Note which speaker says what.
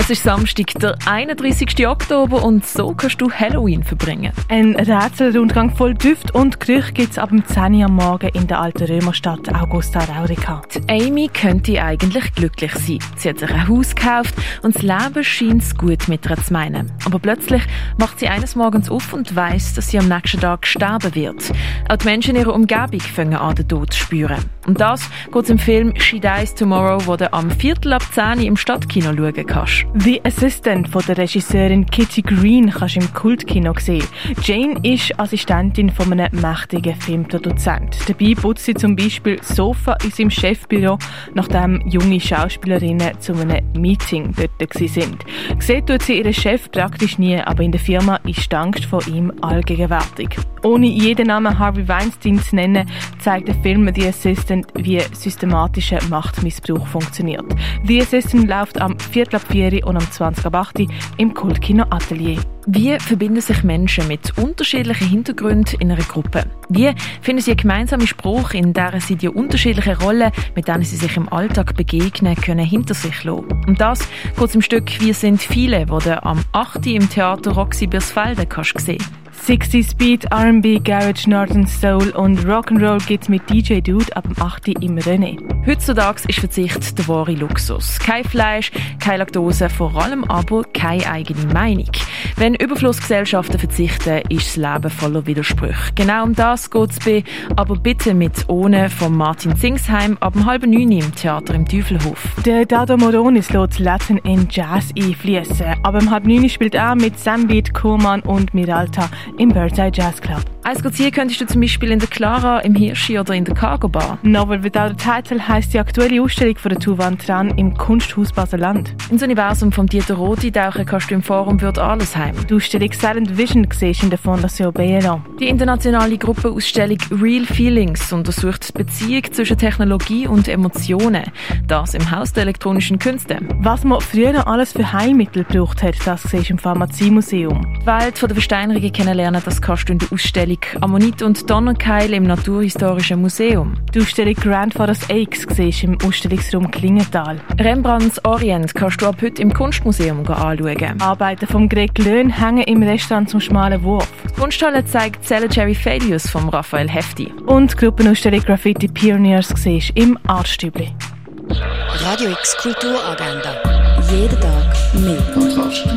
Speaker 1: Es ist Samstag, der 31. Oktober und so kannst du Halloween verbringen.
Speaker 2: Ein Rätselrundgang voll Düft und Gerüche gibt es ab dem 10 Uhr am Morgen in der alten Römerstadt Augusta Raurica.
Speaker 1: Die Amy könnte eigentlich glücklich sein. Sie hat sich ein Haus gekauft und das Leben scheint gut mit ihr zu meinen. Aber plötzlich macht sie eines Morgens auf und weiss, dass sie am nächsten Tag sterben wird. Auch die Menschen in ihrer Umgebung fangen an, den Tod zu spüren. Und das geht im Film She Dies Tomorrow, wo du am Viertel ab 10 Uhr im Stadtkino schauen kannst.
Speaker 2: The Assistant von der Regisseurin Kitty Green kannst du im Kultkino sehen. Jane ist Assistentin von einem mächtigen Filmproduzent. Dabei putzt sie zum Beispiel Sofa in seinem Chefbüro, nachdem junge Schauspielerinnen zu einem Meeting dort sind. Gesehen tut sie ihren Chef praktisch nie, aber in der Firma ist die Angst vor ihm allgegenwärtig. Ohne jeden Namen Harvey Weinstein zu nennen, zeigt der Film The Assistant, wie systematischer Machtmissbrauch funktioniert. The Assistant läuft am Viertel ab 4 und am 20 ab 8 im Kultkino Atelier.
Speaker 1: Wie verbinden sich Menschen mit unterschiedlichen Hintergründen in einer Gruppe? Wie finden sie einen gemeinsamen Spruch, in der sie die unterschiedlichen Rollen, mit denen sie sich im Alltag begegnen, können hinter sich lassen? Um das geht im Stück «Wir sind viele», wo du am 8. im Theater Roxy Birsfelde kannst sehen
Speaker 2: 60 Speed, R&B, Garage, Northern Soul und Rock'n'Roll gibt's mit DJ Dude ab dem 8. im René.
Speaker 1: Heutzutage ist Verzicht der wahre Luxus. Kein Fleisch, keine Laktose, vor allem aber keine eigene Meinung. Wenn Überflussgesellschaften verzichten, ist das Leben voller Widersprüche. Genau um das geht's bei «Aber bitte mit ohne» von Martin Zingsheim ab dem halben neun im Theater im Teufelhof.
Speaker 2: Der Dado Moronis lässt Latin in Jazz einfließen. Aber im halb neun spielt er mit Sambeat, Kurman und Miralta im Birdside Jazz Club.
Speaker 1: Eins ziehen könntest du zum Beispiel in der Clara, im Hirschi oder in der Cargo Bar.
Speaker 2: Novel Without a Title heisst die aktuelle Ausstellung von der Tuvan Tran im Kunsthaus Baseland.
Speaker 1: Ins Universum von Dieter Roti tauchen kannst du im Forum Wird Allesheim.
Speaker 2: Die Ausstellung Silent Vision siehst in der Fondation BLA.
Speaker 1: Die internationale Gruppenausstellung Real Feelings untersucht die Beziehung zwischen Technologie und Emotionen. Das im Haus der elektronischen Künste.
Speaker 2: Was man früher alles für Heilmittel gebraucht hat, das siehst im Pharmaziemuseum.
Speaker 1: Die Welt der Versteinerungen kennenlernen, das kannst du in der Ausstellung Ammonit und Donnerkeil im Naturhistorischen Museum.
Speaker 2: Die Ausstellung Grandfather's Aches im Ausstellungsraum Klingenthal.
Speaker 1: Rembrandts Orient kannst du ab heute im Kunstmuseum anschauen.
Speaker 2: Arbeiten von Greg Löhn hängen im Restaurant zum schmalen Wurf.
Speaker 1: Die Kunsthalle zeigt Zelle Jerry Fadius von Raphael Hefti.
Speaker 2: Und die Gruppenausstellung Graffiti Pioneers im Artstübli.
Speaker 3: Radio X Kulturagenda. Jeden Tag mehr. Kontrast.